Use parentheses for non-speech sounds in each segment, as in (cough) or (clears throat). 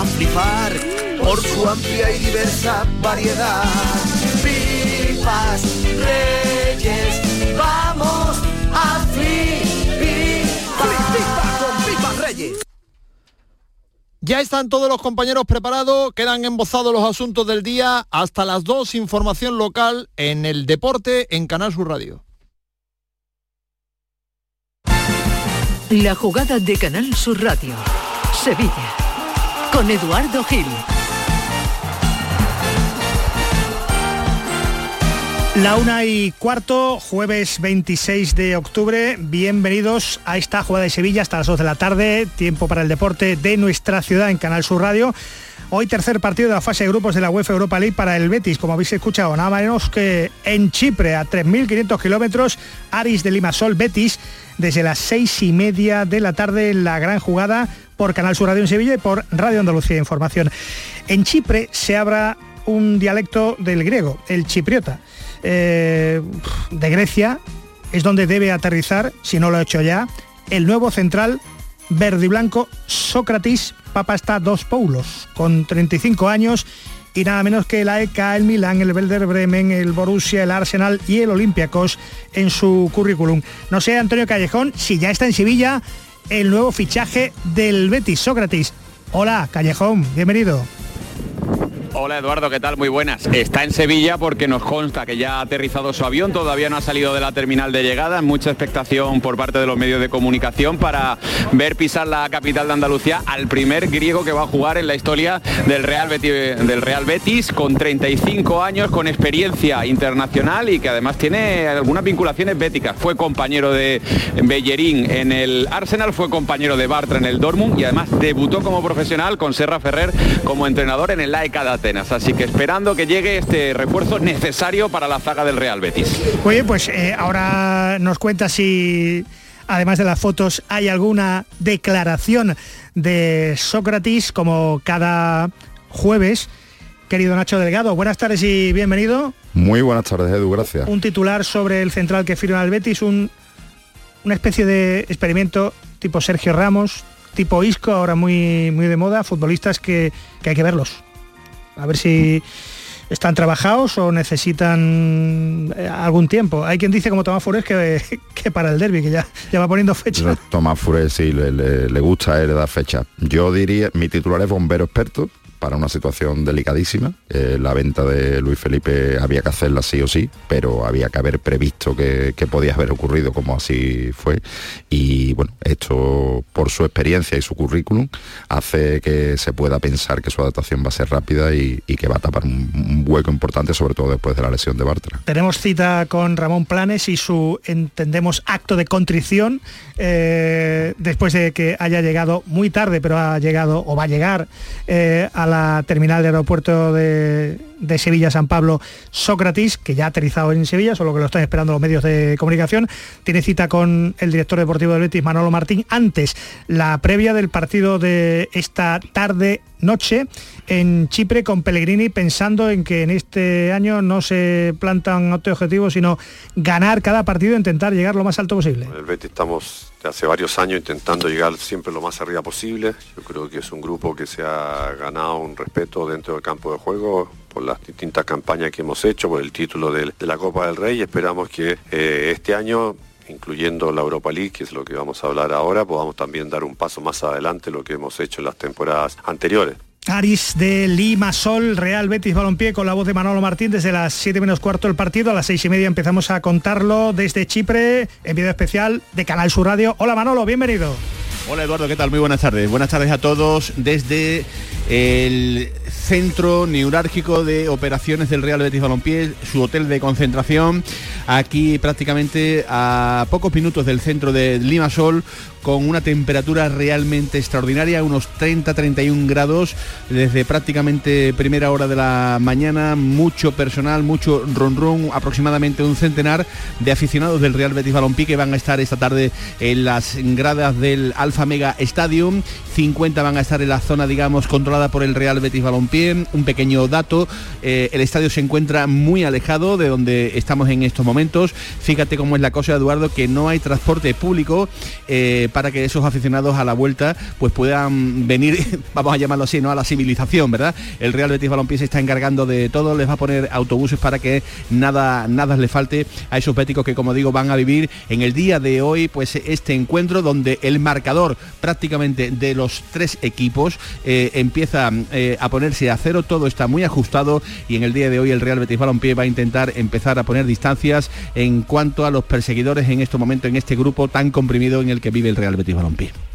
a flipar por su amplia y diversa variedad. Pipas Reyes, vamos a flipar. con Pipas Reyes. Ya están todos los compañeros preparados, quedan embozados los asuntos del día. Hasta las 2, información local en el deporte en Canal Sur Radio. La jugada de Canal Sur Radio. Sevilla. Con Eduardo Gil. La una y cuarto, jueves 26 de octubre. Bienvenidos a esta jugada de Sevilla hasta las 2 de la tarde. Tiempo para el deporte de nuestra ciudad en Canal Sur Radio. Hoy tercer partido de la fase de grupos de la UEFA Europa League para el Betis, como habéis escuchado, nada menos que en Chipre, a 3.500 kilómetros, Aris de Limasol, Betis, desde las seis y media de la tarde la gran jugada por Canal Sur Radio en Sevilla y por Radio Andalucía Información. En Chipre se abra un dialecto del griego, el chipriota. Eh, de Grecia es donde debe aterrizar, si no lo ha hecho ya, el nuevo central verde y blanco Sócrates Papasta dos Paulos, con 35 años y nada menos que la ECA, el Milán, el Werder Bremen, el Borussia, el Arsenal y el Olympiacos en su currículum. No sé, Antonio Callejón, si ya está en Sevilla el nuevo fichaje del Betis, Sócrates. Hola, Callejón, bienvenido. Hola Eduardo, ¿qué tal? Muy buenas. Está en Sevilla porque nos consta que ya ha aterrizado su avión, todavía no ha salido de la terminal de llegada, mucha expectación por parte de los medios de comunicación para ver pisar la capital de Andalucía al primer griego que va a jugar en la historia del Real Betis, con 35 años, con experiencia internacional y que además tiene algunas vinculaciones béticas. Fue compañero de Bellerín en el Arsenal, fue compañero de Bartra en el Dortmund y además debutó como profesional con Serra Ferrer como entrenador en el AEK Atenas. Así que esperando que llegue este refuerzo necesario para la zaga del Real Betis. Oye, pues eh, ahora nos cuenta si, además de las fotos, hay alguna declaración de Sócrates como cada jueves. Querido Nacho Delgado, buenas tardes y bienvenido. Muy buenas tardes, Edu, gracias. Un titular sobre el central que firma el Betis, un, una especie de experimento tipo Sergio Ramos, tipo Isco, ahora muy, muy de moda, futbolistas que, que hay que verlos a ver si están trabajados o necesitan eh, algún tiempo. Hay quien dice como Tomás Fures que, (laughs) que para el derby, que ya, ya va poniendo fecha. Tomás Fures sí, le, le, le gusta él dar fecha. Yo diría, mi titular es bombero experto, para una situación delicadísima. Eh, la venta de Luis Felipe había que hacerla sí o sí, pero había que haber previsto que, podía haber ocurrido como así fue. Y bueno, esto por su experiencia y su currículum hace que se pueda pensar que su adaptación va a ser rápida y, que va a tapar un, un, hueco importante, sobre todo después de la lesión de Bartra. Tenemos cita con Ramón Planes y su, entendemos, acto de contrición eh, después de que haya llegado muy tarde, pero ha llegado o va a llegar eh, a la terminal de aeropuerto de, de Sevilla San Pablo Sócrates, que ya ha aterrizado en Sevilla, solo que lo están esperando los medios de comunicación. Tiene cita con el director deportivo del Betis, Manolo Martín, antes la previa del partido de esta tarde noche en Chipre con Pellegrini pensando en que en este año no se plantan otro objetivo sino ganar cada partido e intentar llegar lo más alto posible. El Betis estamos hace varios años intentando llegar siempre lo más arriba posible. Yo creo que es un grupo que se ha ganado un respeto dentro del campo de juego por las distintas campañas que hemos hecho, por el título de, la Copa del Rey. Esperamos que eh, este año incluyendo la Europa League, que es lo que vamos a hablar ahora, podamos también dar un paso más adelante lo que hemos hecho en las temporadas anteriores. Aris de Lima Sol, Real Betis Balompié con la voz de Manolo Martín desde las 7 menos cuarto el partido, a las 6 y media empezamos a contarlo desde Chipre en video especial de Canal Sur Radio. Hola Manolo, bienvenido. Hola Eduardo, ¿qué tal? Muy buenas tardes. Buenas tardes a todos desde el centro neurálgico de operaciones del Real Betis Balompié, su hotel de concentración, aquí prácticamente a pocos minutos del centro de Limasol, con una temperatura realmente extraordinaria, unos 30-31 grados desde prácticamente primera hora de la mañana, mucho personal, mucho ron ron, aproximadamente un centenar de aficionados del Real Betis Balompié que van a estar esta tarde en las gradas del Alfa Mega Stadium, 50 van a estar en la zona, digamos, controlada por el Real Betis Balompié. Un pequeño dato, eh, el estadio se encuentra muy alejado de donde estamos en estos momentos. Fíjate cómo es la cosa, Eduardo, que no hay transporte público eh, para que esos aficionados a la vuelta pues puedan venir, (laughs) vamos a llamarlo así, ¿no? A la civilización, ¿verdad? El Real Betis Balompié se está encargando de todo, les va a poner autobuses para que nada, nada les falte a esos béticos que, como digo, van a vivir en el día de hoy, pues este encuentro donde el marcador prácticamente de los tres equipos eh, empieza eh, a ponerse a cero, todo está muy ajustado y en el día de hoy el Real Betis Balompié va a intentar empezar a poner distancias en cuanto a los perseguidores en este momento, en este grupo tan comprimido en el que vive el Real Betis Balompié.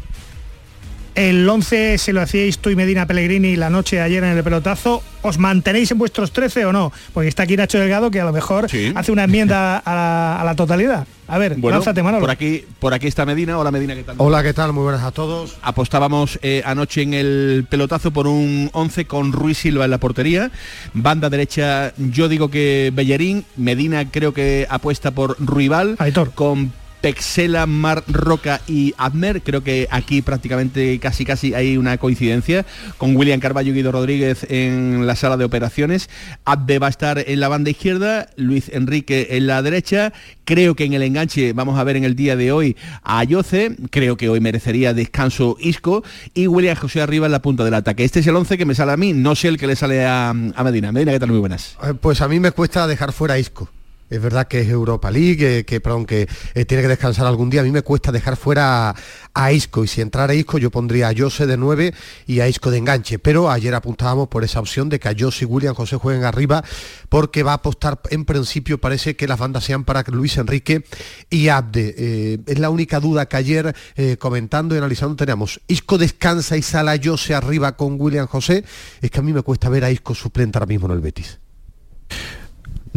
El 11 se lo hacíais tú y Medina Pellegrini la noche de ayer en el pelotazo. ¿Os mantenéis en vuestros 13 o no? Porque está aquí Nacho Delgado que a lo mejor hace una enmienda a la, totalidad. A ver, bueno, lánzate, Manolo. Por aquí, por aquí está Medina. Hola Medina, ¿qué tal? Hola, ¿qué tal? Muy buenas a todos. Apostábamos eh, anoche en el pelotazo por un 11 con Ruiz Silva en la portería. Banda derecha, yo digo que Bellerín. Medina creo que apuesta por Ruibal. Aitor. Con Pexela, Mar Roca y Admer. Creo que aquí prácticamente casi casi hay una coincidencia con William Carballo y Guido Rodríguez en la sala de operaciones. Abde va a estar en la banda izquierda, Luis Enrique en la derecha. Creo que en el enganche vamos a ver en el día de hoy a Ayoce. Creo que hoy merecería descanso Isco y William José arriba en la punta del ataque. Este es el 11 que me sale a mí, no sé el que le sale a, Medina. Medina, ¿qué tal? Muy buenas. Eh, pues a mí me cuesta dejar fuera Isco. Es verdad que es Europa League, que, perdón, que eh, tiene que descansar algún día. A mí me cuesta dejar fuera a, Isco y si entrara Isco yo pondría a Jose de 9 y a Isco de enganche. Pero ayer apuntábamos por esa opción de que a Jose y William José jueguen arriba porque va a apostar, en principio parece que las bandas sean para Luis Enrique y Abde. Eh, es la única duda que ayer eh, comentando y analizando teníamos. Isco descansa y sale a Jose arriba con William José. Es que a mí me cuesta ver a Isco suplente ahora mismo en el Betis.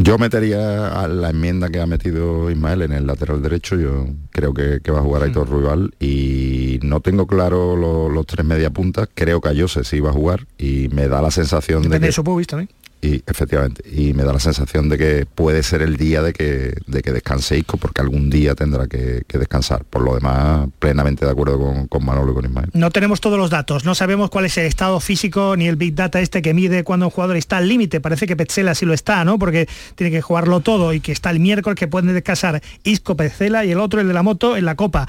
Yo metería a la enmienda que ha metido Ismael en el lateral derecho, yo creo que, va a jugar Aitor mm. Ruibal y no tengo claro los tres media puntas, creo que a Jose sí va a jugar y me da la sensación de que... eso puedo visto, y efectivamente, y me da la sensación de que puede ser el día de que, de que descanse Isco, porque algún día tendrá que, descansar. Por lo demás, plenamente de acuerdo con, con, Manolo y con Ismael. No tenemos todos los datos, no sabemos cuál es el estado físico ni el Big Data este que mide cuando un jugador está al límite. Parece que Petzela sí lo está, ¿no? Porque tiene que jugarlo todo y que está el miércoles que pueden descansar Isco, Petzela y el otro, el de la moto, en la Copa.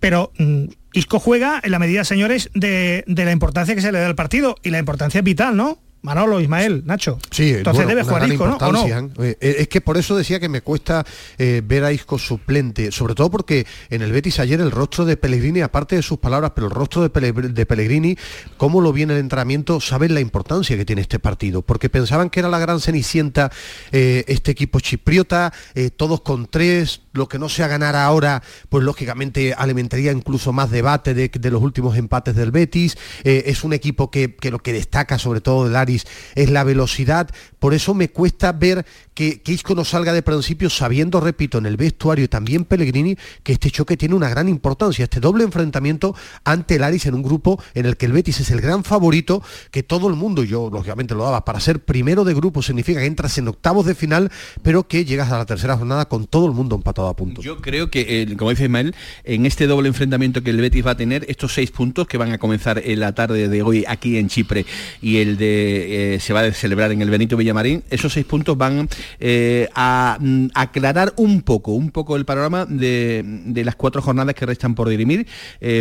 Pero... Mm, Isco juega en la medida, señores, de, de, la importancia que se le da al partido y la importancia es vital, ¿no? Manolo, Ismael, Nacho. Sí, entonces debe jugar Isco, ¿no? Eh, eh, es que por eso decía que me cuesta eh, ver a Isco suplente, sobre todo porque en el Betis ayer el rostro de Pellegrini, aparte de sus palabras, pero el rostro de, Pellegrini, cómo lo viene el entrenamiento, saben la importancia que tiene este partido, porque pensaban que era la gran cenicienta este equipo chipriota, todos con tres, lo que no sea ganar ahora, pues lógicamente alimentaría incluso más debate de, los últimos empates del Betis, es un equipo que, que, lo que destaca sobre todo del área es la velocidad. Por eso me cuesta ver que, Isco no salga de principio sabiendo, repito, en el vestuario y también Pellegrini, que este choque tiene una gran importancia, este doble enfrentamiento ante el Aris en un grupo en el que el Betis es el gran favorito, que todo el mundo, yo lógicamente lo daba, para ser primero de grupo significa que entras en octavos de final, pero que llegas a la tercera jornada con todo el mundo empatado a puntos. Yo creo que, eh, como dice Ismael, en este doble enfrentamiento que el Betis va a tener, estos seis puntos que van a comenzar en la tarde de hoy aquí en Chipre y el de eh, se va a celebrar en el Benito Villamarín, esos seis puntos van eh, a mm, aclarar un poco, un poco el panorama de, las cuatro jornadas que restan por dirimir,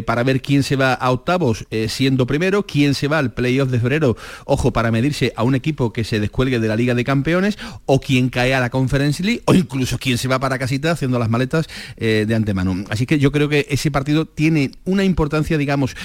para ver quién se va a octavos siendo primero, quién se va al playoff de febrero, ojo, para medirse a un equipo que se descuelgue de la Liga de Campeones, o quién cae a la Conference League, o incluso quién se va para casita haciendo las maletas de antemano. Así que yo creo que ese partido tiene una importancia, digamos,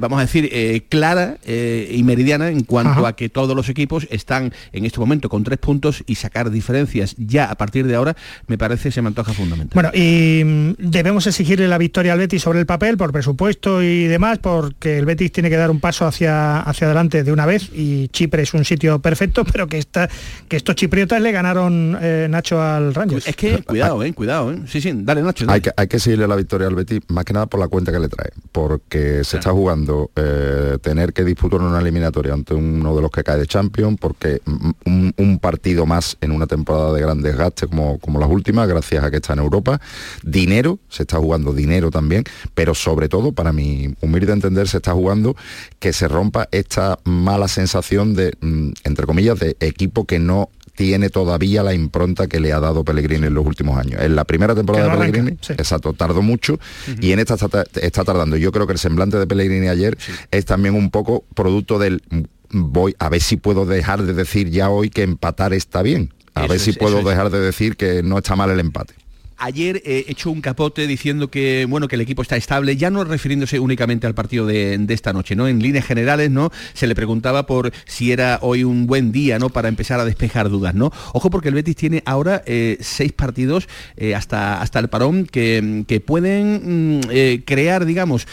vamos a decir, clara y meridiana en cuanto a que todos los equipos están en este momento con tres puntos y sacar diferencias ya a partir de ahora me parece se me antoja fundamental. Bueno, y mm, debemos exigirle la victoria al Betis sobre el papel por presupuesto y demás, porque el Betis tiene que dar un paso hacia, hacia adelante de una vez y Chipre es un sitio perfecto, (laughs) pero que, está, que estos chipriotas le ganaron, eh, Nacho, al, al Rangers. Es que cuidado, eh, cuidado, eh. Sí, sí, dale Nacho. Hay, que, hay que seguirle la victoria al Betis, más que nada por la cuenta que le trae, porque se está jugando eh, tener que disputar una eliminatoria ante uno de los que cae de Champions, porque un, un, partido más en una temporada de gran desgaste como, como las últimas, gracias a que está en Europa, dinero, se está jugando dinero también, pero sobre todo, para mi humilde entender, se está jugando que se rompa esta mala sensación de, mm, entre comillas, de equipo que no tiene todavía la impronta que le ha dado Pellegrini en los últimos años. En la primera temporada de Pellegrini, exacto, tardó mucho y en esta está, tardando. Yo creo que el semblante de Pellegrini ayer es también un poco producto del voy a ver si puedo dejar de decir ya hoy que empatar está bien. A ver si puedo dejar de decir que no está mal el empate ayer he hecho un capote diciendo que bueno que el equipo está estable, ya no refiriéndose únicamente al partido de, esta noche, ¿no? En líneas generales, ¿no? Se le preguntaba por si era hoy un buen día, ¿no? Para empezar a despejar dudas, ¿no? Ojo porque el Betis tiene ahora eh, seis partidos eh, hasta, hasta el parón que, pueden mm, eh, crear, digamos,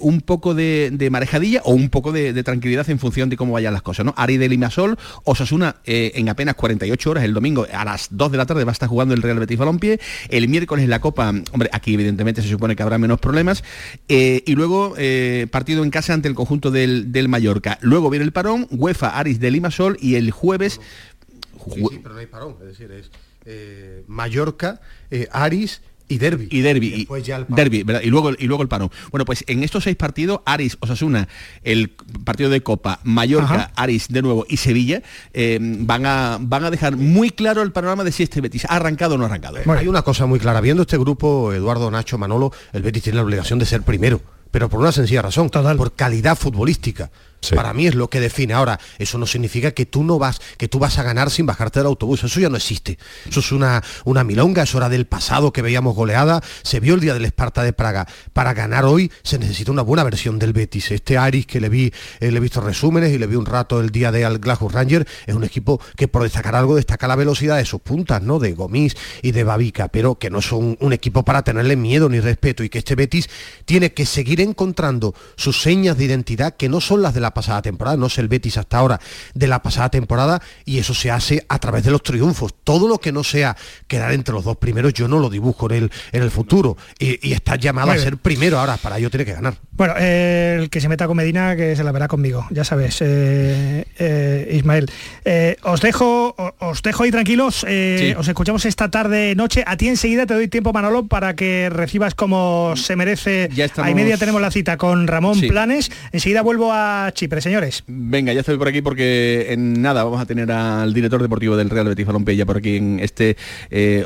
un poco de, marejadilla o un poco de, tranquilidad en función de cómo vayan las cosas, ¿no? Ari de Limasol, Osasuna en apenas 48 horas, el domingo a las 2 de la tarde va a estar jugando el Real Betis Balompié, miércoles la Copa, hombre, aquí evidentemente se supone que habrá menos problemas, eh, y luego eh, partido en casa ante el conjunto del, Mallorca. Luego viene el parón, UEFA, Aris de Limasol y el jueves... Sí, pero no hay parón, es decir, es eh, Mallorca, Aris y Derby. Y Derby. Y, derby, ¿verdad? Y luego, y luego el paro. Bueno, pues en estos seis partidos, Aris, Osasuna, el partido de Copa, Mallorca, Aris de nuevo y Sevilla, eh, van, a, van a dejar muy claro el panorama de si este Betis ha arrancado o no ha arrancado. Bueno, hay una cosa muy clara. Viendo este grupo, Eduardo, Nacho, Manolo, el Betis tiene la obligación de ser primero pero por una sencilla razón, por calidad futbolística. Para mí es lo que define. Ahora, eso no significa que tú no vas, que tú vas a ganar sin bajarte del autobús. Eso ya no existe. Eso es una, una milonga, es hora del pasado que veíamos goleada. Se vio el día del Esparta de Praga. Para ganar hoy se necesita una buena versión del Betis. Este Aris que le vi, eh, le he visto resúmenes y le vi un rato el día de al Glasgow Ranger, es un equipo que por destacar algo destaca la velocidad de sus puntas, ¿no? De Gomis y de Babica, pero que no son un equipo para tenerle miedo ni respeto y que este Betis tiene que seguir encontrando sus señas de identidad que no son las de la pasada temporada, no es el Betis hasta ahora de la pasada temporada y eso se hace a través de los triunfos. Todo lo que no sea quedar entre los dos primeros yo no lo dibujo en el, en el futuro y, está llamado a ser primero ahora, para ello tiene que ganar. Bueno, el que se meta con Medina que se la verá conmigo, ya sabes, eh, eh, Ismael. Eh, os dejo os dejo ahí tranquilos, os escuchamos esta tarde noche. A ti enseguida te doy tiempo, Manolo, para que recibas como se merece. Ya estamos... A media tenemos la cita con Ramón Planes. Enseguida vuelvo a Chipre, señores. Venga, ya estoy por aquí porque en nada vamos a tener al director deportivo del Real Betis Balompié por aquí en este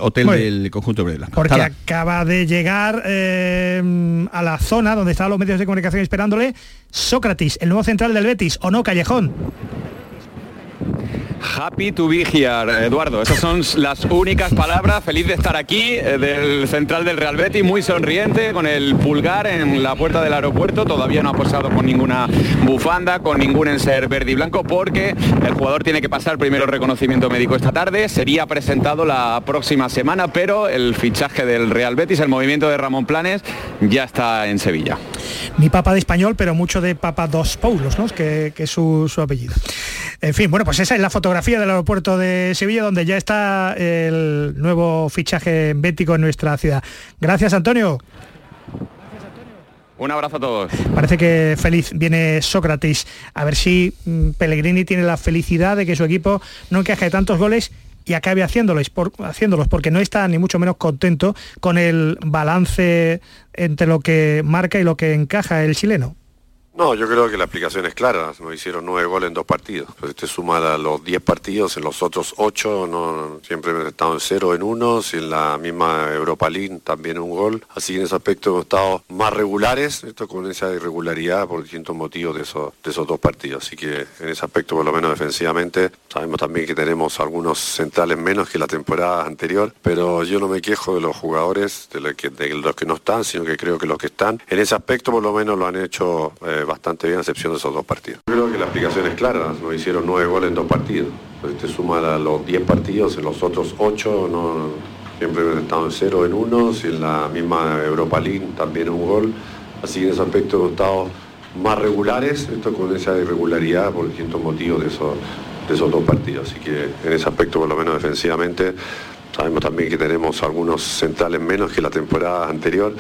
hotel del conjunto de Porque acaba de llegar a la zona donde estaban los medios de comunicación esperándole, Sócrates, el nuevo central del Betis, ¿o no, Callejón? Happy to be here, Eduardo. Esas son las únicas palabras. Feliz de estar aquí, eh, del central del Real Betis, muy sonriente, con el pulgar en la puerta del aeropuerto. Todavía no ha posado con ninguna bufanda, con ningún enser verde y blanco, porque el jugador tiene que pasar primero reconocimiento médico esta tarde. Sería presentado la próxima semana, pero el fichaje del Real Betis, el movimiento de Ramón Planes, ya está en Sevilla. Ni papa de español, pero mucho de papa dos Paulos, ¿no? que, es su apellido. En fin, bueno, pues esa es la foto fotografía del aeropuerto de Sevilla, donde ya está el nuevo fichaje bético en nuestra ciudad. Gracias, Antonio. Un abrazo a todos. Parece que feliz viene Sócrates. A ver si mm, Pellegrini tiene la felicidad de que su equipo no encaje tantos goles y acabe haciéndolos, haciéndolos, porque no está ni mucho menos contento con el balance entre lo que marca y lo que encaja el chileno. No, yo creo que la explicación es clara. Nos hicieron nueve goles en dos partidos. Pues te suma a los diez partidos, en los otros ocho no, siempre hemos estado en cero en uno, y en la misma Europa League también un gol. Así que en ese aspecto hemos estado más regulares, esto con esa irregularidad por distintos motivos de esos, de esos dos partidos. Así que en ese aspecto, por lo menos defensivamente, sabemos también que tenemos algunos centrales menos que la temporada anterior, pero yo no me quejo de los jugadores, de, los que, de los que no están, sino que creo que los que están, en ese aspecto por lo menos lo han hecho. Eh, bastante bien a excepción de esos dos partidos. Creo que la explicación es clara, nos hicieron nueve goles en dos partidos. Entonces te suma a los diez partidos, en los otros ocho no, siempre hemos estado en cero en uno, y en la misma Europa League también un gol. Así que en ese aspecto hemos estado más regulares, esto con esa irregularidad por distintos motivos de esos, de esos dos partidos. Así que en ese aspecto, por lo menos defensivamente, Sabemos también que tenemos algunos centrales menos que la temporada anterior,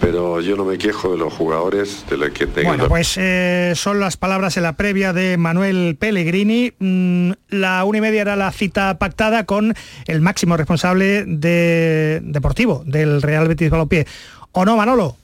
pero yo no me quejo de los jugadores, de los que tengan... Bueno, pues eh, son las palabras en la previa de Manuel Pellegrini. Mm, la una y media era la cita pactada con el máximo responsable de deportivo del Real Betis Balompié. ¿O no, Manolo?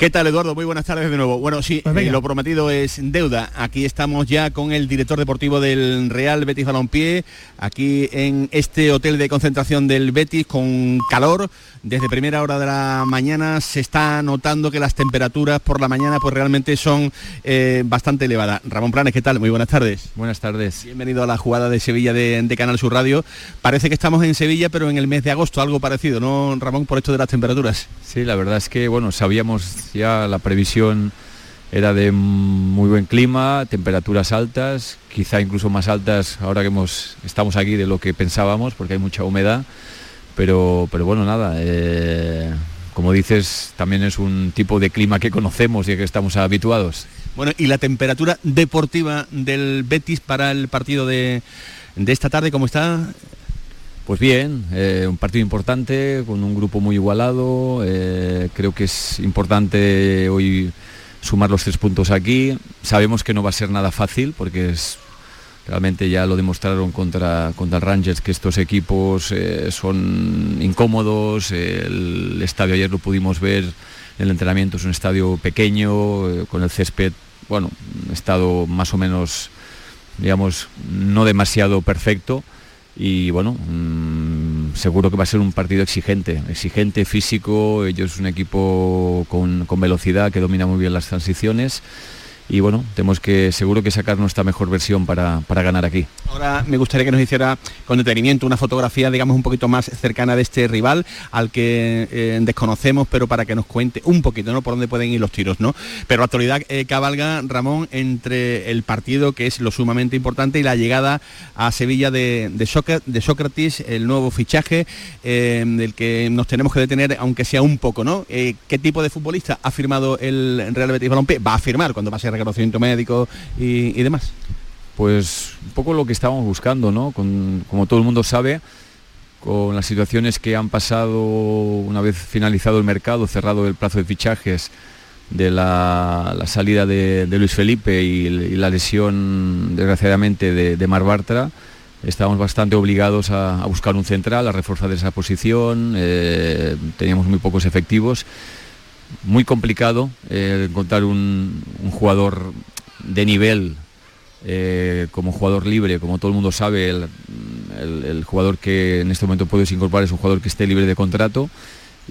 ¿Qué tal, Eduardo? Muy buenas tardes de nuevo. Bueno, sí, pues eh, lo prometido es deuda. Aquí estamos ya con el director deportivo del Real Betis Balompié, aquí en este hotel de concentración del Betis con calor. Desde primera hora de la mañana se está notando que las temperaturas por la mañana pues realmente son eh, bastante elevadas. Ramón Planes, ¿qué tal? Muy buenas tardes. Buenas tardes. Bienvenido a la jugada de Sevilla de, de Canal Sur Radio. Parece que estamos en Sevilla, pero en el mes de agosto, algo parecido, ¿no, Ramón, por esto de las temperaturas? Sí, la verdad es que, bueno, sabíamos ya la previsión era de muy buen clima, temperaturas altas, quizá incluso más altas ahora que hemos, estamos aquí de lo que pensábamos, porque hay mucha humedad, pero, pero bueno, nada, eh, como dices, también es un tipo de clima que conocemos y que estamos habituados. Bueno, ¿y la temperatura deportiva del Betis para el partido de, de esta tarde, cómo está? Pues bien, eh, un partido importante, con un grupo muy igualado. Eh, creo que es importante hoy sumar los tres puntos aquí. Sabemos que no va a ser nada fácil porque es, realmente ya lo demostraron contra, contra el Rangers que estos equipos eh, son incómodos. El estadio ayer lo pudimos ver, el entrenamiento es un estadio pequeño, con el césped, bueno, estado más o menos, digamos, no demasiado perfecto. Y bueno, mm, seguro que va a ser un partido exigente, exigente, físico, ellos es un equipo con, con velocidad que domina muy bien las transiciones y bueno, tenemos que seguro que sacar nuestra mejor versión para, ganar aquí. Ahora me gustaría que nos hiciera con detenimiento una fotografía, digamos, un poquito más cercana de este rival, al que eh, desconocemos, pero para que nos cuente un poquito, ¿no? Por dónde pueden ir los tiros, ¿no? Pero actualidad eh, cabalga, Ramón, entre el partido, que es lo sumamente importante, y la llegada a Sevilla de, de, Sócrates, el nuevo fichaje, eh, del que nos tenemos que detener, aunque sea un poco, ¿no? ¿Qué tipo de futbolista ha firmado el Real Betis Balompié? Va a firmar cuando va a ser reconocimiento médico y, demás? Pues un poco lo que estábamos buscando, ¿no? como todo el mundo sabe, con las situaciones que han pasado una vez finalizado el mercado, cerrado el plazo de fichajes, de la, salida de, Luis Felipe y, la lesión, desgraciadamente, de, Mar Bartra, estábamos bastante obligados a, buscar un central, a reforzar esa posición, eh, teníamos muy pocos efectivos muy complicado eh, encontrar un, jugador de nivel eh, como jugador libre, como todo el mundo sabe, el, jugador que en este momento puedes incorporar es un jugador que esté libre de contrato.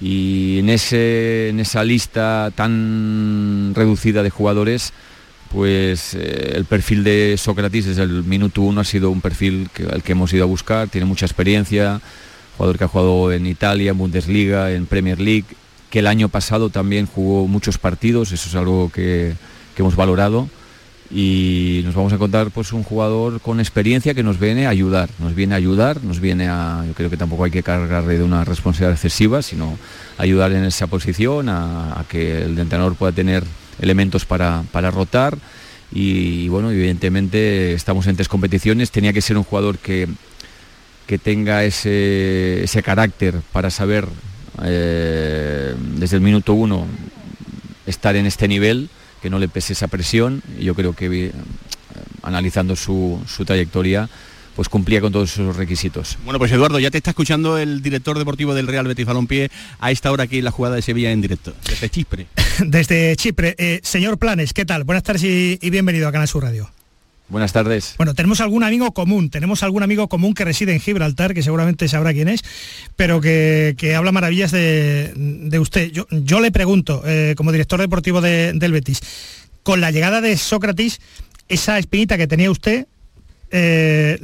Y en, ese, en esa lista tan reducida de jugadores, pues eh, el perfil de Sócrates desde el minuto uno ha sido un perfil que, al que hemos ido a buscar, tiene mucha experiencia, jugador que ha jugado en Italia, en Bundesliga, en Premier League, que el año pasado también jugó muchos partidos, eso es algo que, hemos valorado y nos vamos a encontrar pues un jugador con experiencia que nos viene a ayudar, nos viene a ayudar, nos viene a, yo creo que tampoco hay que cargarle de una responsabilidad excesiva, sino ayudar en esa posición, a, que el entrenador pueda tener elementos para, rotar. Y, bueno, evidentemente estamos en tres competiciones, tenía que ser un jugador que, que tenga ese, ese carácter para saber eh, desde el minuto uno estar en este nivel, que no le pese esa presión. Yo creo que eh, analizando su, trayectoria, pues cumplía con todos esos requisitos. Bueno, pues Eduardo, ya te está escuchando el director deportivo del Real Betis Balompié a esta hora aquí en la jugada de Sevilla en directo, desde Chipre. (laughs) desde Chipre. Eh, señor Planes, ¿qué tal? Buenas tardes y, y bienvenido a Canal Sur Radio. Buenas tardes. Bueno, tenemos algún amigo común, tenemos algún amigo común que reside en Gibraltar, que seguramente sabrá quién es, pero que, habla maravillas de, usted. Yo, le pregunto, eh, como director deportivo del Betis, con la llegada de Sócrates, esa espinita que tenía usted, eh,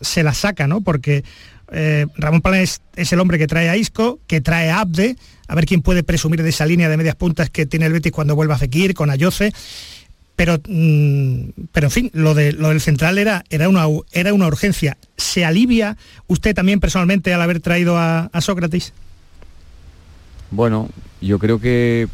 se la saca, ¿no? Porque eh, Ramón Palés es el hombre que trae a Isco, que trae a Abde, a ver quién puede presumir de esa línea de medias puntas que tiene el Betis cuando vuelva a Fekir, con Ayoce pero, mm, pero en fin, lo, de, lo del central era, era, una, era una urgencia. ¿Se alivia usted también personalmente al haber traído a, Sócrates? Bueno, yo creo que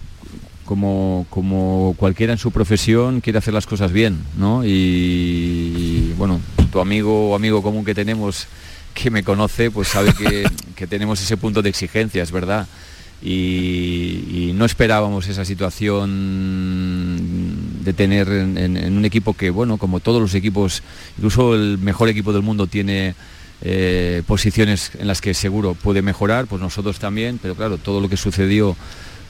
como, como, cualquiera en su profesión quiere hacer las cosas bien, ¿no? Y, bueno, tu amigo o amigo común que tenemos que me conoce pues sabe que, (laughs) tenemos ese punto de exigencia, es verdad. Y, no esperábamos esa situación de tener en, un equipo que, bueno, como todos los equipos, incluso el mejor equipo del mundo tiene eh, posiciones en las que seguro puede mejorar, pues nosotros también, pero claro, todo lo que sucedió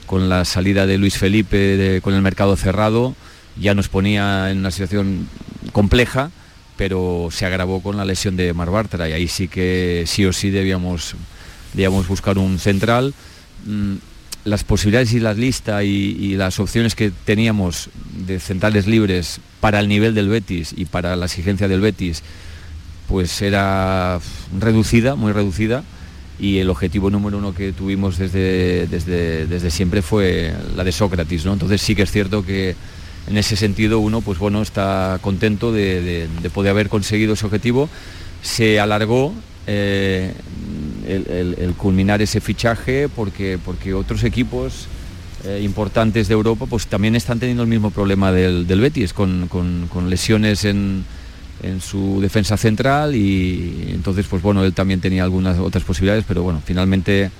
con la salida de Luis Felipe con el mercado cerrado ya nos ponía en una situación compleja pero se agravó con la lesión de Mar Bartra y ahí sí que sí o sí debíamos, debíamos buscar un central. Mm, las posibilidades y la lista y, las opciones que teníamos de centrales libres para el nivel del Betis y para la exigencia del Betis, pues era reducida, muy reducida, y el objetivo número uno que tuvimos desde, desde, desde siempre fue la de Sócrates, ¿no? Entonces sí que es cierto que en ese sentido uno pues bueno está contento de, poder haber conseguido ese objetivo. Se alargó eh, el, culminar ese fichaje porque, porque otros equipos eh, importantes de Europa pues también están teniendo el mismo problema del, Betis con, lesiones en, en, su defensa central y entonces pues bueno él también tenía algunas otras posibilidades pero bueno finalmente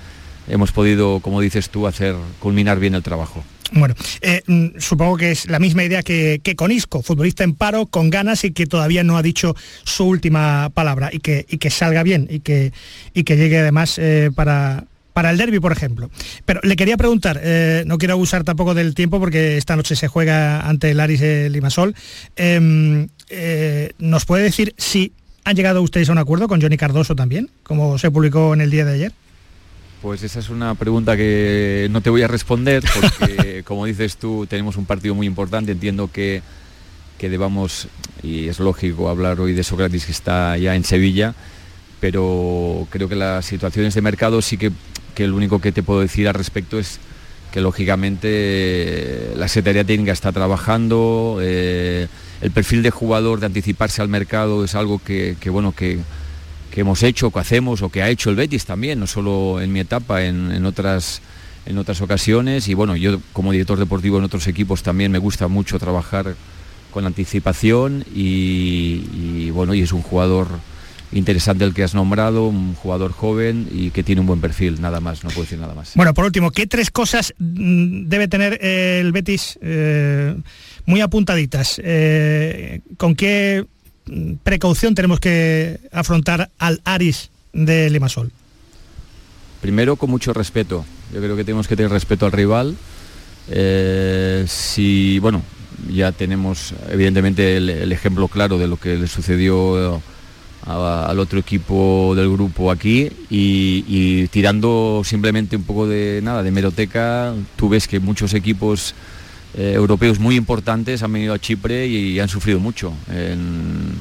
hemos podido como dices tú hacer culminar bien el trabajo. Bueno, eh, mm, supongo que es la misma idea que, con Isco, futbolista en paro, con ganas y que todavía no ha dicho su última palabra y que, que salga bien y que, y que llegue además eh, para, para el derby, por ejemplo. Pero le quería preguntar, eh, no quiero abusar tampoco del tiempo porque esta noche se juega ante el Aris Limasol. Em, ¿Nos puede decir si han llegado ustedes a un acuerdo con Johnny Cardoso también, como se publicó en el día de ayer? Pues esa es una pregunta que no te voy a responder porque, (laughs) como dices tú, tenemos un partido muy importante. Entiendo que, que debamos, y es lógico hablar hoy de Sócrates que está ya en Sevilla, pero creo que las situaciones de mercado sí que, que lo único que te puedo decir al respecto es que lógicamente la Secretaría Técnica está trabajando, eh, el perfil de jugador de anticiparse al mercado es algo que, que bueno, que que hemos hecho, que hacemos o que ha hecho el Betis también, no solo en mi etapa, en, otras, en otras ocasiones. Y bueno, yo como director deportivo en otros equipos también me gusta mucho trabajar con anticipación y, bueno, y es un jugador interesante el que has nombrado, un jugador joven y que tiene un buen perfil, nada más, no puedo decir nada más. Bueno, por último, ¿qué tres cosas mm, debe tener el Betis eh, muy apuntaditas? Eh, ¿Con qué precaución tenemos que afrontar al Aris de Limasol? Primero, con mucho respeto. Yo creo que tenemos que tener respeto al rival. Eh, si, bueno, ya tenemos evidentemente el, ejemplo claro de lo que le sucedió al otro equipo del grupo aquí y, y, tirando simplemente un poco de nada de meroteca, tú ves que muchos equipos eh, europeos muy importantes han venido a Chipre y, han sufrido mucho.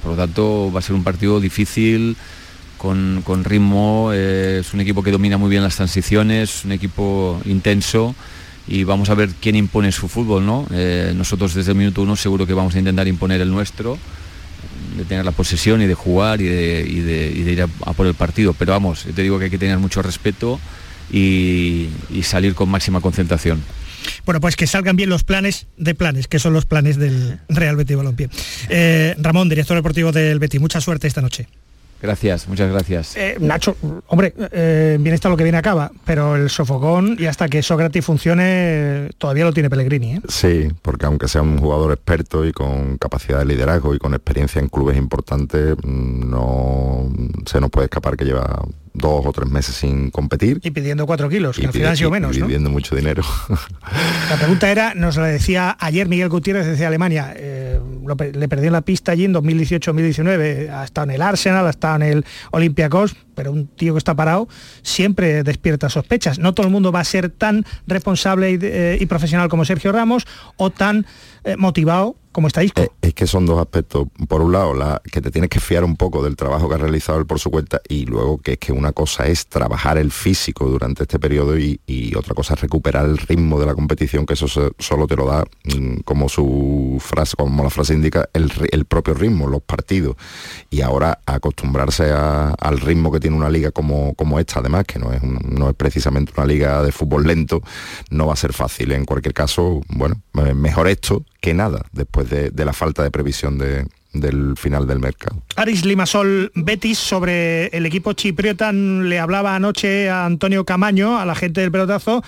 por lo tanto, va a ser un partido difícil, con, ritmo, eh, es un equipo que domina muy bien las transiciones, un equipo intenso y vamos a ver quién impone su fútbol. ¿no? Eh, nosotros desde el minuto uno seguro que vamos a intentar imponer el nuestro de tener la posesión y de jugar y de, ir a, por el partido. Pero vamos, te digo que hay que tener mucho respeto y salir con máxima concentración. Bueno, pues que salgan bien los planes de planes, que son los planes del Real Betis Balompié. Eh, Ramón, director deportivo del Betis, mucha suerte esta noche. Gracias, muchas gracias. Eh, Nacho, hombre, eh, bien está lo que viene acaba, pero el sofocón y hasta que Sócrates funcione todavía lo tiene Pellegrini. ¿eh? Sí, porque aunque sea un jugador experto y con capacidad de liderazgo y con experiencia en clubes importantes, mm, no se nos puede escapar que lleva dos o tres meses sin competir. Y pidiendo cuatro kilos, que al final ha sido menos. Y pidiendo mucho dinero. (laughs) La pregunta era, nos la decía ayer Miguel Gutiérrez desde Alemania, eh, le perdió la pista allí en 2018-2019, ha estado en el Arsenal, ha estado en el Olympiacos, pero un tío que está parado siempre despierta sospechas. No todo el mundo va a ser tan responsable y, eh, profesional como Sergio Ramos o tan eh, motivado como está. Eh, es que son dos aspectos. Por un lado, la, que te tienes que fiar un poco del trabajo que ha realizado él por su cuenta y luego que es que una cosa es trabajar el físico durante este periodo y, otra cosa es recuperar el ritmo de la competición, que eso solo te lo da, mm, como su frase, como la frase indica, el, propio ritmo, los partidos. Y ahora acostumbrarse al ritmo que tiene una liga como, como esta, además, que no es, no es precisamente una liga de fútbol lento, no va a ser fácil. En cualquier caso, bueno, mejor esto que nada después de, la falta de previsión de, del final del mercado. Aris Limasol Betis sobre el equipo chipriota le hablaba anoche a Antonio Camaño, a la gente del pelotazo,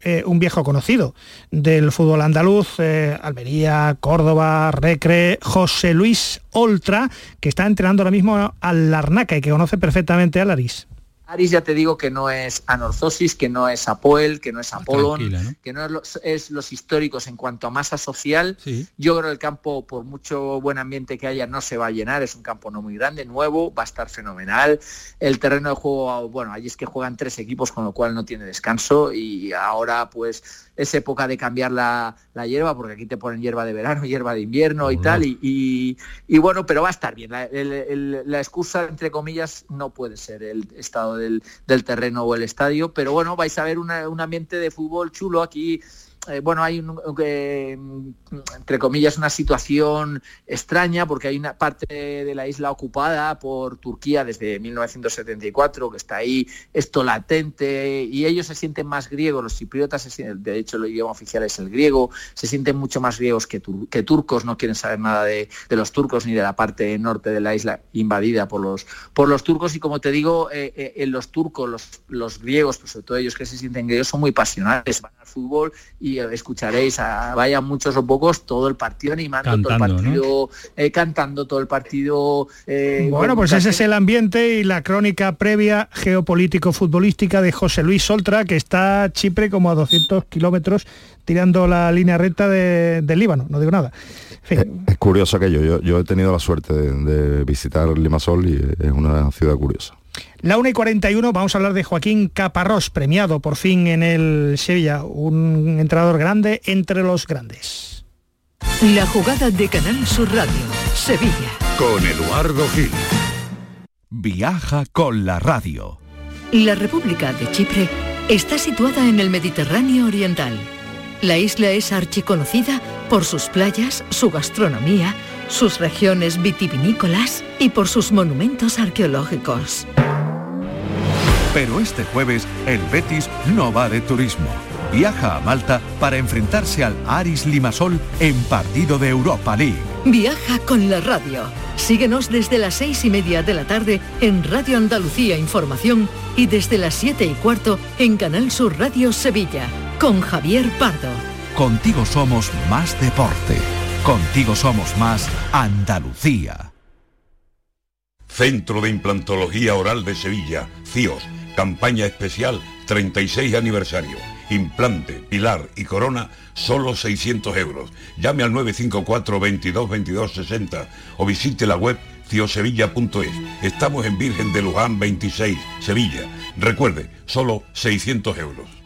eh, un viejo conocido del fútbol andaluz, eh, Almería, Córdoba, Recre, José Luis Oltra, que está entrenando ahora mismo al Larnaca y que conoce perfectamente al Aris. Aris ya te digo que no es Anorzosis, que no es Apoel, que no es Apolón, que no es los, históricos en cuanto a masa social. Yo creo que el campo, por mucho buen ambiente que haya, no se va a llenar, es un campo no muy grande, nuevo, va a estar fenomenal. El terreno de juego, bueno, allí es que juegan tres equipos, con lo cual no tiene descanso y ahora pues es época de cambiar la, hierba, porque aquí te ponen hierba de verano, (laughs) hierba de invierno y tal, y, bueno, pero va a estar bien. La, excusa, entre comillas, no puede ser el estado del, terreno o el estadio, pero bueno, vais a ver un ambiente de fútbol chulo aquí eh, bueno, hay un, entre comillas una situación extraña porque hay una parte de la isla ocupada por Turquía desde 1974 que está ahí, esto latente y ellos se sienten más griegos, los chipriotas de hecho el idioma oficial es el griego, se sienten mucho más griegos que, turcos, no quieren saber nada de, los turcos ni de la parte norte de la isla invadida por los, por los turcos y como te digo, eh, eh, en los turcos, los, los griegos, pues sobre todo ellos que se sienten griegos, son muy pasionales, van al fútbol y escucharéis, a, vayan muchos o pocos, todo el partido animando, todo el partido eh, cantando, todo el partido... Eh, bueno, pues ese es el ambiente y la crónica previa geopolítico-futbolística de José Luis Soltra, que está Chipre como a 200 kilómetros tirando la línea recta del Líbano, no digo nada. Es, curioso aquello, yo, yo he tenido la suerte de, de visitar Limasol y es una ciudad curiosa. La 1 y 41 vamos a hablar de Joaquín Caparrós, premiado por fin en el Sevilla, un entrenador grande entre los grandes. La jugada de Canal Sur Radio, Sevilla. Con Eduardo Gil. Viaja con la radio. La República de Chipre está situada en el Mediterráneo Oriental. La isla es archiconocida por sus playas, su gastronomía, sus regiones vitivinícolas y por sus monumentos arqueológicos. Pero este jueves el Betis no va de turismo. Viaja a Malta para enfrentarse al Aris Limasol en partido de Europa League. Viaja con la radio. Síguenos desde las seis y media de la tarde en Radio Andalucía Información y desde las siete y cuarto en Canal Sur Radio Sevilla con Javier Pardo. Contigo somos más deporte. Contigo somos más Andalucía. Centro de Implantología Oral de Sevilla, CIOS, campaña especial 36 aniversario. Implante, pilar y corona, solo 600 euros. Llame al 954 22 22 60 o visite la web ciosevilla.es. Estamos en Virgen de Luján 26, Sevilla. Recuerde, solo 600 euros.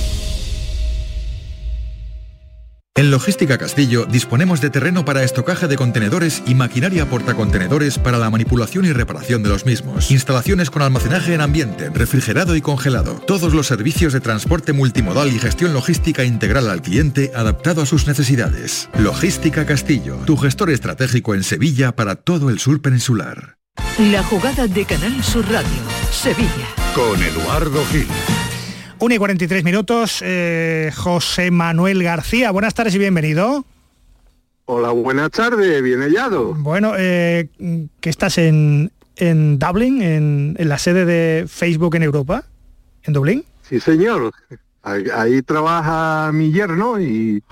En Logística Castillo disponemos de terreno para estocaje de contenedores y maquinaria portacontenedores para la manipulación y reparación de los mismos. Instalaciones con almacenaje en ambiente, refrigerado y congelado. Todos los servicios de transporte multimodal y gestión logística integral al cliente adaptado a sus necesidades. Logística Castillo, tu gestor estratégico en Sevilla para todo el sur peninsular. La jugada de Canal Sur Radio, Sevilla. Con Eduardo Gil. 1 y 43 minutos. Eh, José Manuel García, buenas tardes y bienvenido. Hola, buenas tardes, bien hallado. Bueno, eh, que estás en, en Dublín, en, en la sede de Facebook en Europa, en Dublín. Sí, señor. Ahí, trabaja mi yerno y,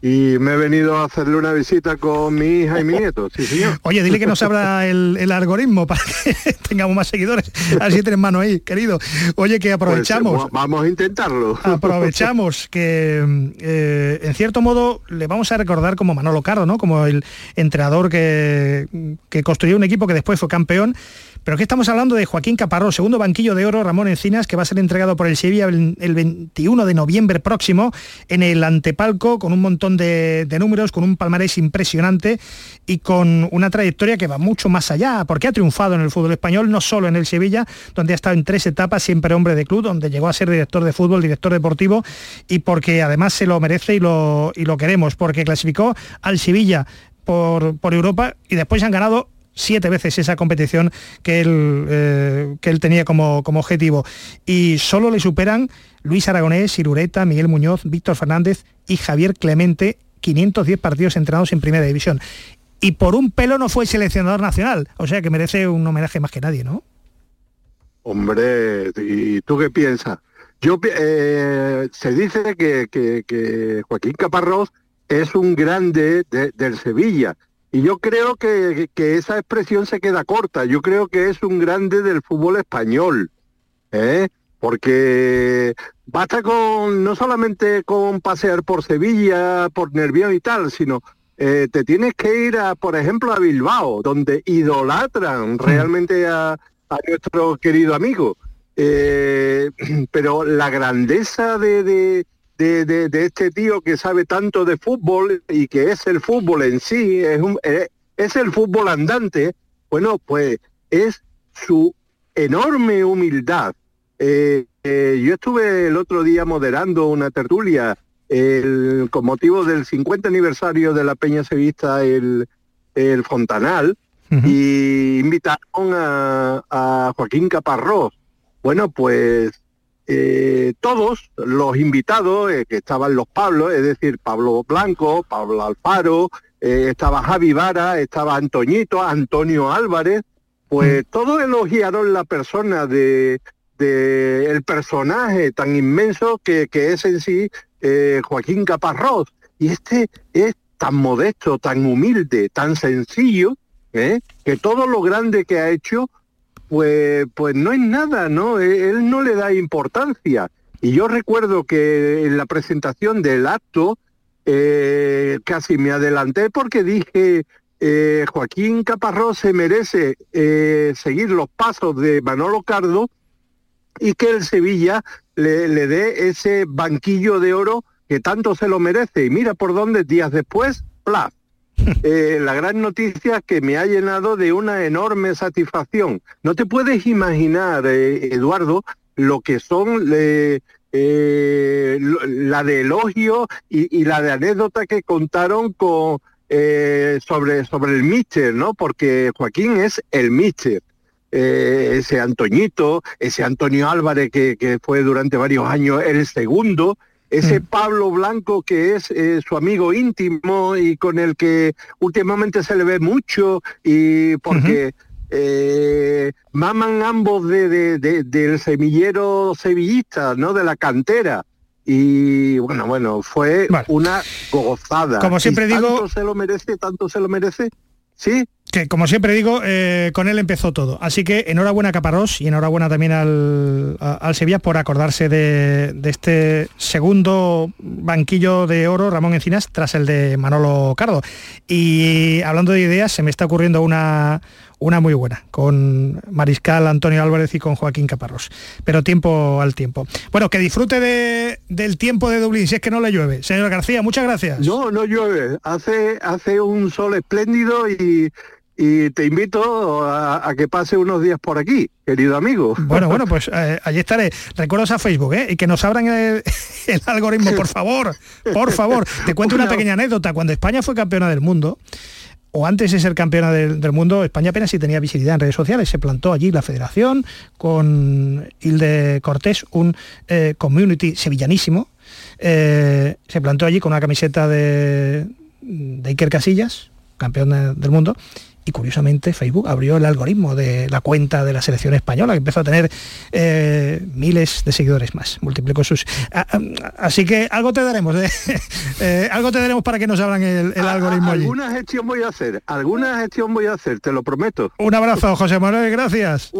y me he venido a hacerle una visita con mi hija y mi nieto, sí señor. (laughs) Oye, dile que nos abra el, el algoritmo para que (laughs) tengamos más seguidores. Así tienes mano ahí, querido. Oye, que pues, aprovechamos. Pues, vamos a intentarlo. (laughs) Aprovechamos que eh, en cierto modo le vamos a recordar como Manolo Caro, ¿no? Como el entrenador que, que construyó un equipo que después fue campeón Pero que estamos hablando de Joaquín Caparrós, segundo banquillo de oro, Ramón Encinas, que va a ser entregado por el Sevilla el, 21 de noviembre próximo en el antepalco, con un montón de, números, con un palmarés impresionante y con una trayectoria que va mucho más allá, porque ha triunfado en el fútbol español, no solo en el Sevilla, donde ha estado en tres etapas, siempre hombre de club, donde llegó a ser director de fútbol, director deportivo, y porque además se lo merece y lo, y lo queremos, porque clasificó al Sevilla por, por Europa y después han ganado siete veces esa competición que él, eh, que él tenía como, como, objetivo. Y solo le superan Luis Aragonés, Irureta, Miguel Muñoz, Víctor Fernández y Javier Clemente, 510 partidos entrenados en Primera División. Y por un pelo no fue seleccionador nacional, o sea que merece un homenaje más que nadie, ¿no? Hombre, ¿y tú qué piensas? Yo eh, se dice que, Joaquín Caparrós es un grande del Sevilla y yo creo que, esa expresión se queda corta. Yo creo que es un grande del fútbol español. ¿eh? Porque basta con, no solamente con pasear por Sevilla, por Nervión y tal, sino eh, te tienes que ir, a, por ejemplo, a Bilbao, donde idolatran realmente a, nuestro querido amigo. Eh, (clears throat) pero la grandeza de de, este tío que sabe tanto de fútbol y que es el fútbol en sí, es, un, eh, es el fútbol andante, bueno, pues es su enorme humildad. Eh, eh, yo estuve el otro día moderando una tertulia con motivo del 50 aniversario de la Peña Sevista, el, el Fontanal, y invitaron a, a Joaquín Caparrós. Bueno, pues eh, todos los invitados, eh, que estaban los Pablos, es decir, Pablo Blanco, Pablo Alfaro, eh, estaba Javi Vara, estaba Antoñito, Antonio Álvarez, pues mm. todos elogiaron la persona de, el personaje tan inmenso que, que es en sí Joaquín Caparrós. Y este es tan modesto, tan humilde, tan sencillo, que todo lo grande que ha hecho pues, pues no es nada, ¿no? E, él no le da importancia. Y yo recuerdo que en la presentación del acto eh, casi me adelanté porque dije, eh, Joaquín Caparrós se merece eh, seguir los pasos de Manolo Cardo y que el Sevilla le, le dé ese banquillo de oro que tanto se lo merece. Y mira por dónde días después, plaf, (laughs) eh, la gran noticia que me ha llenado de una enorme satisfacción. No te puedes imaginar, eh, Eduardo, lo que son eh, la de elogio y, la de anécdota que contaron con, sobre, sobre el míster, ¿no? Porque Joaquín es el míster. ese Antoñito, ese Antonio Álvarez que, fue durante varios años el segundo, ese mm. Pablo Blanco que es eh, su amigo íntimo y con el que últimamente se le ve mucho y porque eh, maman ambos de, del semillero sevillista, ¿no? De la cantera. Y bueno, bueno, fue una gozada. Como siempre digo... Tanto se lo merece, tanto se lo merece. Sí, que como siempre digo, eh, con él empezó todo. Así que enhorabuena a Caparrós y enhorabuena también al, al Sevilla por acordarse de, este segundo banquillo de oro, Ramón Encinas, tras el de Manolo Cardo. Y hablando de ideas, se me está ocurriendo una, una muy buena, con Mariscal Antonio Álvarez y con Joaquín Caparrós. Pero tiempo al tiempo. Bueno, que disfrute de, del tiempo de Dublín, si es que no le llueve. Señor García, muchas gracias. No, no llueve. Hace, hace un sol espléndido y y te invito a, que pase unos días por aquí, querido amigo. Bueno, bueno, (laughs) pues eh, allí estaré. Recuerdos a Facebook, ¿eh? Y que nos abran (laughs) el, algoritmo, por favor, por favor. Te cuento una pequeña anécdota. Cuando España fue campeona del mundo, o antes de ser campeona del, mundo, España apenas sí tenía visibilidad en redes sociales. Se plantó allí la federación con Hilde Cortés, un eh, community sevillanísimo. Eh, se plantó allí con una camiseta de, de Iker Casillas, campeón del mundo, y curiosamente Facebook abrió el algoritmo de la cuenta de la selección española, que empezó a tener eh, miles de seguidores más, multiplicó sus... Así que algo te daremos, (laughs) eh, algo te daremos para que nos abran el, algoritmo allí. Alguna gestión voy a hacer, alguna gestión voy a hacer, te lo prometo. Un abrazo, José Manuel, gracias.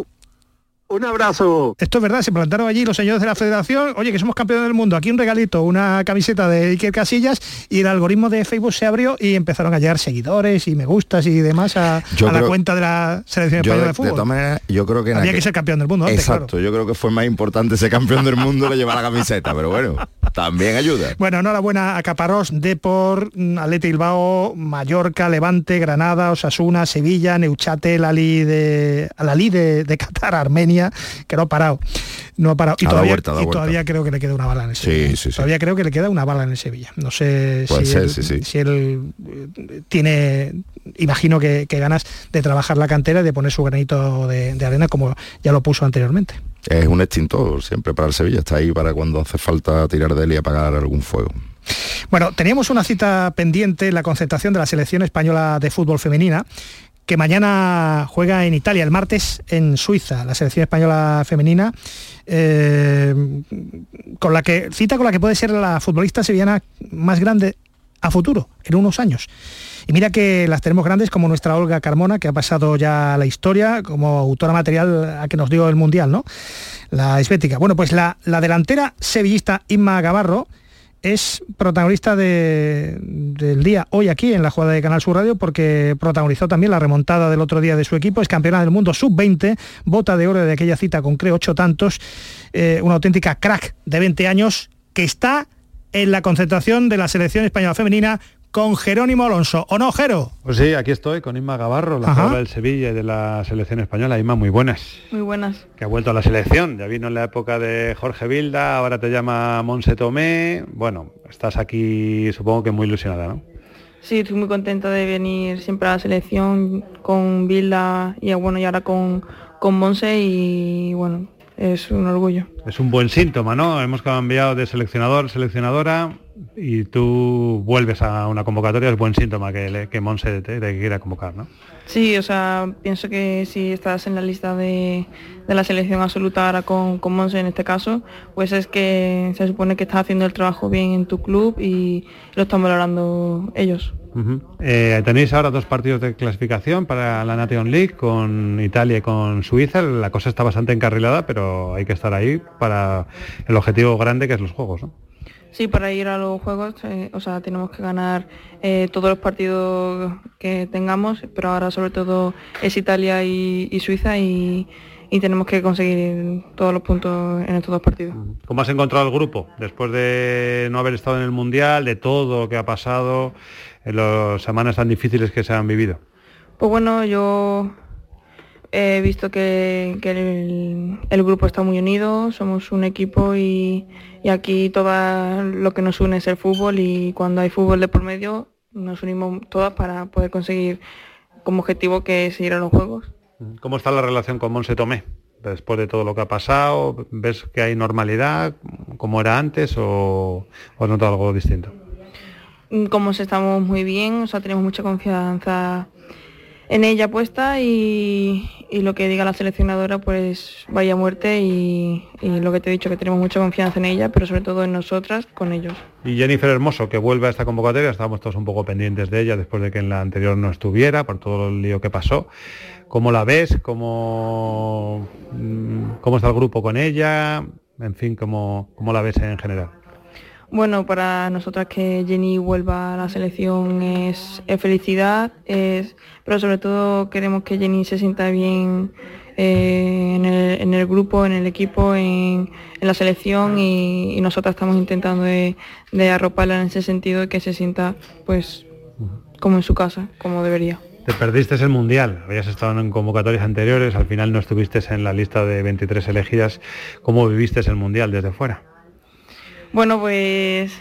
Un abrazo. Esto es verdad, se plantaron allí los señores de la federación, oye, que somos campeones del mundo, aquí un regalito, una camiseta de Iker Casillas y el algoritmo de Facebook se abrió y empezaron a llegar seguidores y me gustas y demás a, la cuenta de la selección española de fútbol. De todas maneras, yo creo que... Había que ser campeón del mundo. Exacto, yo creo que fue más importante ser campeón del mundo que llevar la camiseta, pero bueno, también ayuda. Bueno, enhorabuena a Caparrós, Depor, Atleti Bilbao, Mallorca, Levante, Granada, Osasuna, Sevilla, Neuchate, la de, la de, de Qatar, Armenia que no ha parado. No ha parado. Y, todavía, y todavía, creo que le queda una bala en el Sevilla. todavía creo que le queda una bala en el Sevilla. No sé si, él, eh, tiene, imagino que, ganas de trabajar la cantera y de poner su granito de, arena como ya lo puso anteriormente. Es un extintor siempre para el Sevilla. Está ahí para cuando hace falta tirar de él y apagar algún fuego. Bueno, teníamos una cita pendiente en la concentración de la selección española de fútbol femenina que mañana juega en Italia, el martes en Suiza, la selección española femenina, eh, con la que cita con la que puede ser la futbolista sevillana más grande a futuro, en unos años. Y mira que las tenemos grandes como nuestra Olga Carmona, que ha pasado ya la historia como autora material a que nos dio el Mundial, ¿no? La esbética. Bueno, pues la, la delantera sevillista Inma Gavarro, es protagonista del día hoy aquí en la jugada de Canal Sur Radio porque protagonizó también la remontada del otro día de su equipo, es campeona del mundo sub-20, bota de oro de aquella cita con creo ocho tantos, eh, una auténtica crack de 20 años que está en la concentración de la selección española femenina con Jerónimo Alonso. ¿O no, Jero? Pues sí, aquí estoy con Inma Gavarro, la jugadora del Sevilla y de la selección española. Inma, muy buenas. Muy buenas. Que ha vuelto a la selección. Ya vino en la época de Jorge Vilda, ahora te llama Monse Tomé. Bueno, estás aquí supongo que muy ilusionada, ¿no? Sí, estoy muy contenta de venir siempre a la selección con Vilda y bueno, y ahora con, con Monse y bueno, es un orgullo. Es un buen síntoma, ¿no? Hemos cambiado de seleccionador, seleccionadora y tú vuelves a una convocatoria, es buen síntoma que, que Monse te, quiera convocar, ¿no? Sí, o sea, pienso que si estás en la lista de, la selección absoluta ahora con, con, Monse en este caso, pues es que se supone que estás haciendo el trabajo bien en tu club y lo están valorando ellos. Eh, tenéis ahora dos partidos de clasificación para la Nation League con Italia y con Suiza. La cosa está bastante encarrilada, pero hay que estar ahí para el objetivo grande que es los juegos. ¿no? Sí, para ir a los juegos, eh, o sea, tenemos que ganar eh, todos los partidos que tengamos, pero ahora sobre todo es Italia y, Suiza y, tenemos que conseguir todos los puntos en estos dos partidos. ¿Cómo has encontrado el grupo después de no haber estado en el Mundial, de todo lo que ha pasado? en las semanas tan difíciles que se han vivido? Pues bueno, yo he visto que, el, grupo está muy unido, somos un equipo y, aquí todo lo que nos une es el fútbol y cuando hay fútbol de por medio nos unimos todas para poder conseguir como objetivo que es ir a los Juegos. ¿Cómo está la relación con Monse Tomé? Después de todo lo que ha pasado, ¿ves que hay normalidad como era antes o, o notas algo distinto? Mm, como estamos muy bien, o sea, tenemos mucha confianza en ella puesta y, lo que diga la seleccionadora pues vaya muerte y, lo que te he dicho que tenemos mucha confianza en ella, pero sobre todo en nosotras, con ellos. Y Jennifer Hermoso, que vuelve a esta convocatoria, estábamos todos un poco pendientes de ella después de que en la anterior no estuviera, por todo el lío que pasó. ¿Cómo la ves? ¿Cómo, mm, cómo está el grupo con ella? En fin, ¿cómo, cómo la ves en general? Bueno, para nosotras que Jenny vuelva a la selección es, felicidad, es, pero sobre todo queremos que Jenny se sienta bien eh, en, el, grupo, en el equipo, en, la selección y, nosotras estamos intentando de, arroparla en ese sentido y que se sienta pues como en su casa, como debería. Te perdiste el Mundial, habías estado en convocatorias anteriores, al final no estuviste en la lista de 23 elegidas. ¿Cómo viviste el Mundial desde fuera? Bueno, pues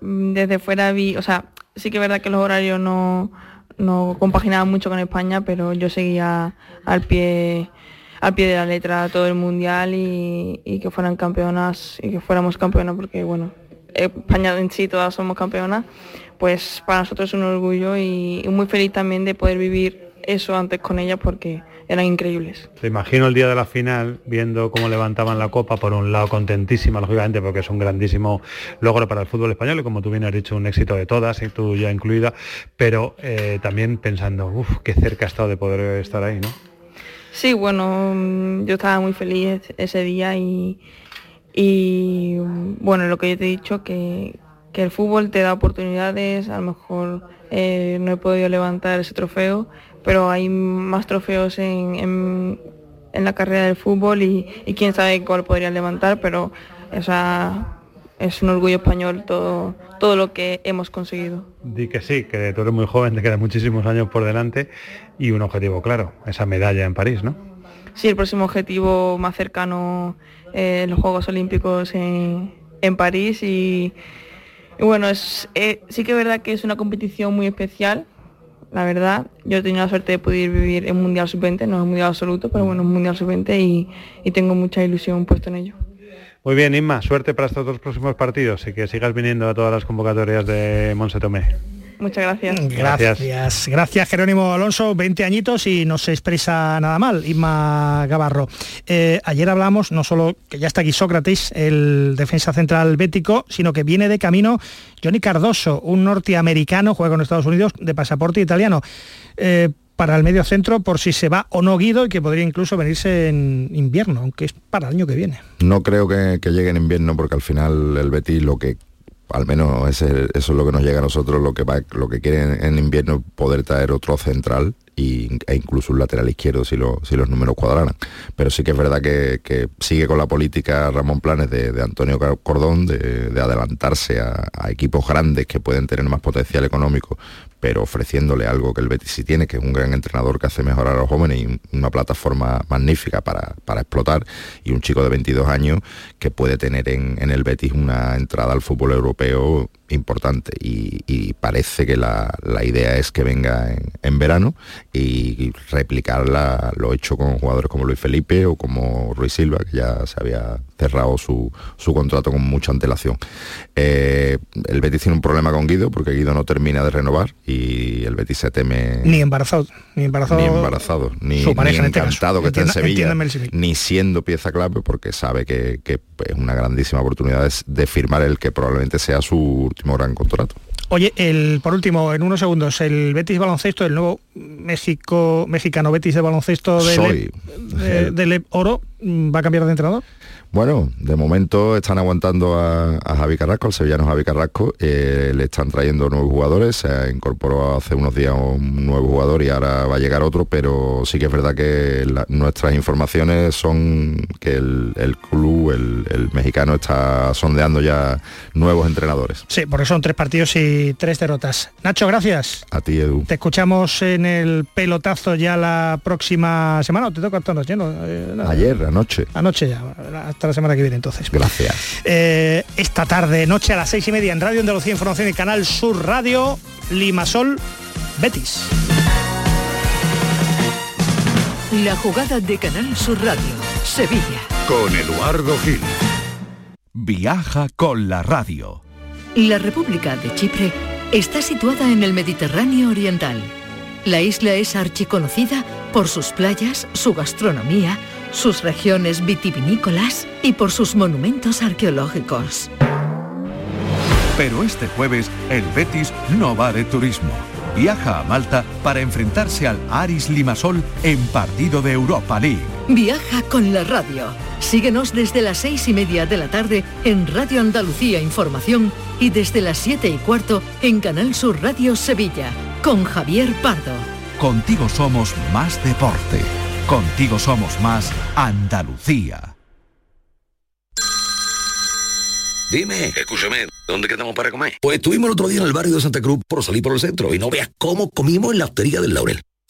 mm, desde fuera vi, o sea, sí que es verdad que los horarios no, no compaginaban mucho con España, pero yo seguía al pie al pie de la letra todo el mundial y, que fueran campeonas y que fuéramos campeonas porque bueno, España en sí todas somos campeonas, pues para nosotros es un orgullo y muy feliz también de poder vivir eso antes con ella porque eran increíbles. Te imagino el día de la final viendo cómo levantaban la copa, por un lado contentísima, lógicamente, porque es un grandísimo logro para el fútbol español y como tú bien has dicho, un éxito de todas, y tú ya incluida, pero eh, también pensando, uff, qué cerca ha estado de poder estar ahí, ¿no? Sí, bueno, mm, yo estaba muy feliz ese día y, y bueno, lo que yo te he dicho, que, que el fútbol te da oportunidades, a lo mejor eh, no he podido levantar ese trofeo, pero hay más trofeos en, en, la carrera del fútbol y, y, quién sabe cuál podría levantar, pero es un orgullo español todo, todo lo que hemos conseguido. Di que sí, que tú eres muy joven, te quedan muchísimos años por delante y un objetivo claro, esa medalla en París, ¿no? Sí, el próximo objetivo más cercano, eh, los Juegos Olímpicos en, en París y, bueno, es, eh, sí que es verdad que es una competición muy especial, la verdad. Yo he tenido la suerte de poder vivir en Mundial Sub-20, no en Mundial Absoluto, pero bueno, en Mundial Sub-20 y, y tengo mucha ilusión puesto en ello. Muy bien, Inma, suerte para estos dos próximos partidos y que sigas viniendo a todas las convocatorias de Monse Tomé. Muchas gracias. Gracias. Gracias, Jerónimo Alonso, 20 añitos y no se expresa nada mal, Inma Gavarro. Eh, ayer hablamos no solo que ya está aquí Sócrates, el defensa central bético, sino que viene de camino Johnny Cardoso, un norteamericano, juega con Estados Unidos, de pasaporte italiano. Eh, para el medio centro por si se va o no Guido y que podría incluso venirse en invierno, aunque es para el año que viene. No creo que, llegue en invierno porque al final el Betis lo que al menos eso es lo que nos llega a nosotros, lo que va, lo que quiere en, invierno poder traer otro central e incluso un lateral izquierdo si, si los números cuadraran. Pero sí que es verdad que, sigue con la política Ramón Planes de, Antonio Cordón de, adelantarse a, equipos grandes que pueden tener más potencial económico pero ofreciéndole algo que el Betis sí tiene, que es un gran entrenador que hace mejorar a los jóvenes y una plataforma magnífica para, explotar, y un chico de 22 años que puede tener en, el Betis una entrada al fútbol europeo importante. Y, parece que la, idea es que venga en, verano y replicar lo hecho con jugadores como Luis Felipe o como Ruiz Silva, que ya se había cerrado su, contrato con mucha antelación. Eh, el Betis tiene un problema con Guido porque Guido no termina de renovar y el Betis se teme... Ni embarazado, ni embarazado, ni, embarazado, ni, su pareja este encantado que esté en Sevilla, ni siendo pieza clave porque sabe que, es una grandísima oportunidad de firmar el que probablemente sea su último gran contrato. Oye, el, por último, en unos segundos, el Betis baloncesto, el nuevo México, mexicano Betis de baloncesto del Oro, ¿va a cambiar de entrenador? Bueno, de momento están aguantando a, Javi Carrasco, al sevillano Javi Carrasco, eh, le están trayendo nuevos jugadores, se incorporó hace unos días un nuevo jugador y ahora va a llegar otro, pero sí que es verdad que nuestras informaciones son que el, club, el, mexicano, está sondeando ya nuevos entrenadores. Sí, porque son tres partidos y tres derrotas. Nacho, gracias. A ti, Edu. Te escuchamos en el pelotazo ya la próxima semana, ¿o te toca lleno? Eh, Ayer, anoche. Anoche ya la semana que viene entonces. Gracias. Eh, esta tarde, noche a las seis y media en Radio Andalucía Información y Canal Sur Radio, Limasol, Betis. La jugada de Canal Sur Radio, Sevilla. Con Eduardo Gil. Viaja con la radio. La República de Chipre está situada en el Mediterráneo Oriental. La isla es archiconocida por sus playas, su gastronomía, sus regiones vitivinícolas y por sus monumentos arqueológicos. Pero este jueves el Betis no va de turismo. Viaja a Malta para enfrentarse al Aris Limasol en partido de Europa League. Viaja con la radio. Síguenos desde las seis y media de la tarde en Radio Andalucía Información y desde las siete y cuarto en Canal Sur Radio Sevilla con Javier Pardo. Contigo somos más deporte. Contigo somos más Andalucía. Dime, escúchame, ¿dónde quedamos para comer? Pues estuvimos el otro día en el barrio de Santa Cruz por salir por el centro y no veas cómo comimos en la hostería del Laurel.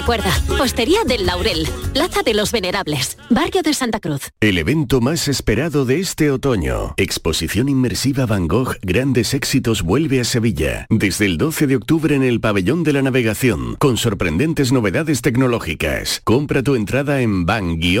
Recuerda, Postería del Laurel, Plaza de los Venerables, Barrio de Santa Cruz. El evento más esperado de este otoño. Exposición inmersiva Van Gogh Grandes Éxitos vuelve a Sevilla. Desde el 12 de octubre en el Pabellón de la Navegación, con sorprendentes novedades tecnológicas. Compra tu entrada en van-gogh.es.